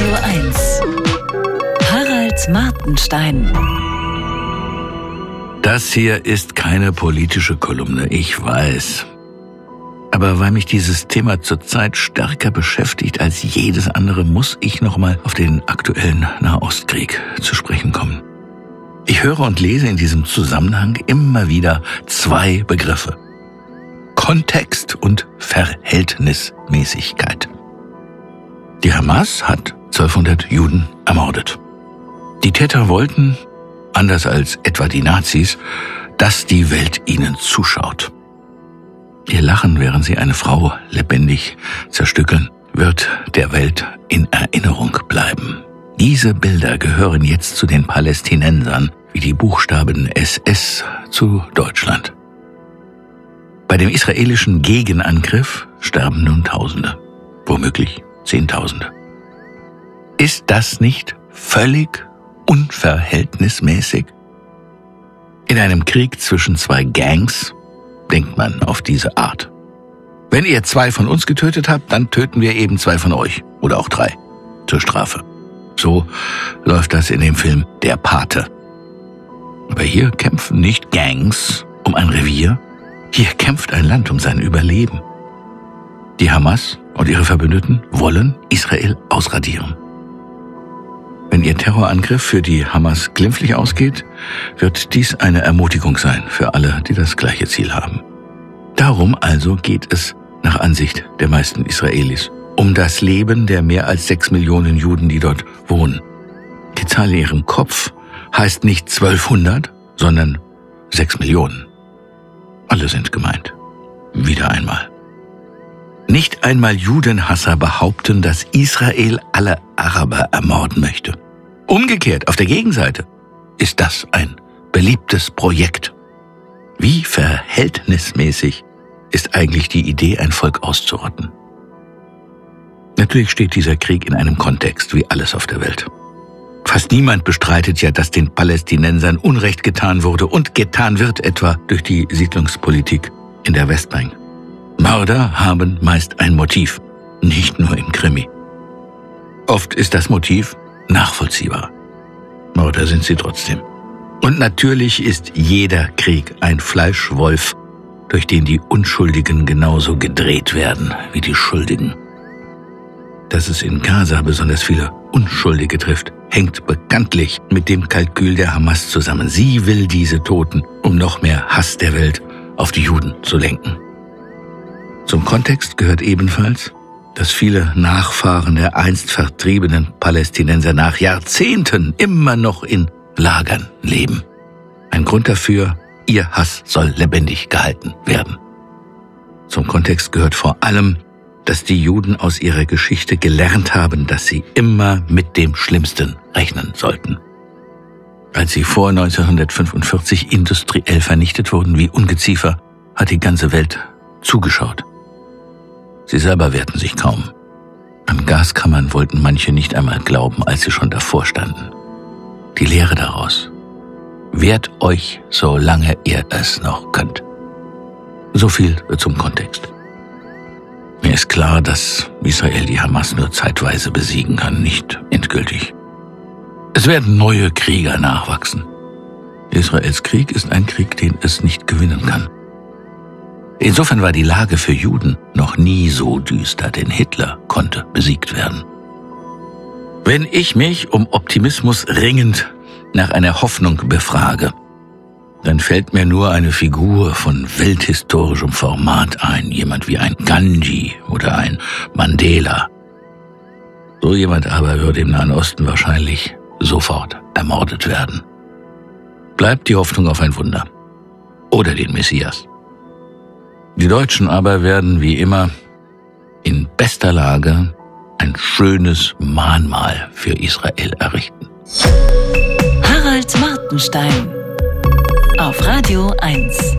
Radio 1. Harald Martenstein. Das hier ist keine politische Kolumne, ich weiß. Aber weil mich dieses Thema zurzeit stärker beschäftigt als jedes andere, muss ich nochmal auf den aktuellen Nahostkrieg zu sprechen kommen. Ich höre und lese in diesem Zusammenhang immer wieder zwei Begriffe. Kontext und Verhältnismäßigkeit. Die Hamas hat 1200 Juden ermordet. Die Täter wollten, anders als etwa die Nazis, dass die Welt ihnen zuschaut. Ihr Lachen, während sie eine Frau lebendig zerstückeln, wird der Welt in Erinnerung bleiben. Diese Bilder gehören jetzt zu den Palästinensern wie die Buchstaben SS zu Deutschland. Bei dem israelischen Gegenangriff sterben nun Tausende, womöglich Zehntausende. Ist das nicht völlig unverhältnismäßig? In einem Krieg zwischen zwei Gangs denkt man auf diese Art. Wenn ihr zwei von uns getötet habt, dann töten wir eben zwei von euch. Oder auch drei. Zur Strafe. So läuft das in dem Film Der Pate. Aber hier kämpfen nicht Gangs um ein Revier. Hier kämpft ein Land um sein Überleben. Die Hamas und ihre Verbündeten wollen Israel ausradieren. Wenn ihr Terrorangriff für die Hamas glimpflich ausgeht, wird dies eine Ermutigung sein für alle, die das gleiche Ziel haben. Darum also geht es nach Ansicht der meisten Israelis um das Leben der mehr als sechs Millionen Juden, die dort wohnen. Die Zahl in ihrem Kopf heißt nicht 1200, sondern sechs Millionen. Alle sind gemeint. Wieder einmal. Nicht einmal Judenhasser behaupten, dass Israel alle Araber ermorden möchte. Umgekehrt, auf der Gegenseite, ist das ein beliebtes Projekt. Wie verhältnismäßig ist eigentlich die Idee, ein Volk auszurotten? Natürlich steht dieser Krieg in einem Kontext wie alles auf der Welt. Fast niemand bestreitet ja, dass den Palästinensern Unrecht getan wurde und getan wird, etwa durch die Siedlungspolitik in der Westbank. Mörder haben meist ein Motiv, nicht nur im Krimi. Oft ist das Motiv nachvollziehbar. Mörder sind sie trotzdem. Und natürlich ist jeder Krieg ein Fleischwolf, durch den die Unschuldigen genauso gedreht werden wie die Schuldigen. Dass es in Gaza besonders viele Unschuldige trifft, hängt bekanntlich mit dem Kalkül der Hamas zusammen. Sie will diese Toten, um noch mehr Hass der Welt auf die Juden zu lenken. Zum Kontext gehört ebenfalls, dass viele Nachfahren der einst vertriebenen Palästinenser nach Jahrzehnten immer noch in Lagern leben. Ein Grund dafür, ihr Hass soll lebendig gehalten werden. Zum Kontext gehört vor allem, dass die Juden aus ihrer Geschichte gelernt haben, dass sie immer mit dem Schlimmsten rechnen sollten. Als sie vor 1945 industriell vernichtet wurden wie Ungeziefer, hat die ganze Welt zugeschaut. Sie selber wehrten sich kaum. An Gaskammern wollten manche nicht einmal glauben, als sie schon davor standen. Die Lehre daraus. Wehrt euch, solange ihr es noch könnt. So viel zum Kontext. Mir ist klar, dass Israel die Hamas nur zeitweise besiegen kann, nicht endgültig. Es werden neue Krieger nachwachsen. Israels Krieg ist ein Krieg, den es nicht gewinnen kann. Insofern war die Lage für Juden noch nie so düster, denn Hitler konnte besiegt werden. Wenn ich mich um Optimismus ringend nach einer Hoffnung befrage, dann fällt mir nur eine Figur von welthistorischem Format ein, jemand wie ein Gandhi oder ein Mandela. So jemand aber würde im Nahen Osten wahrscheinlich sofort ermordet werden. Bleibt die Hoffnung auf ein Wunder. Oder den Messias. Die Deutschen aber werden wie immer in bester Lage ein schönes Mahnmal für Israel errichten. Harald Martenstein auf Radio 1.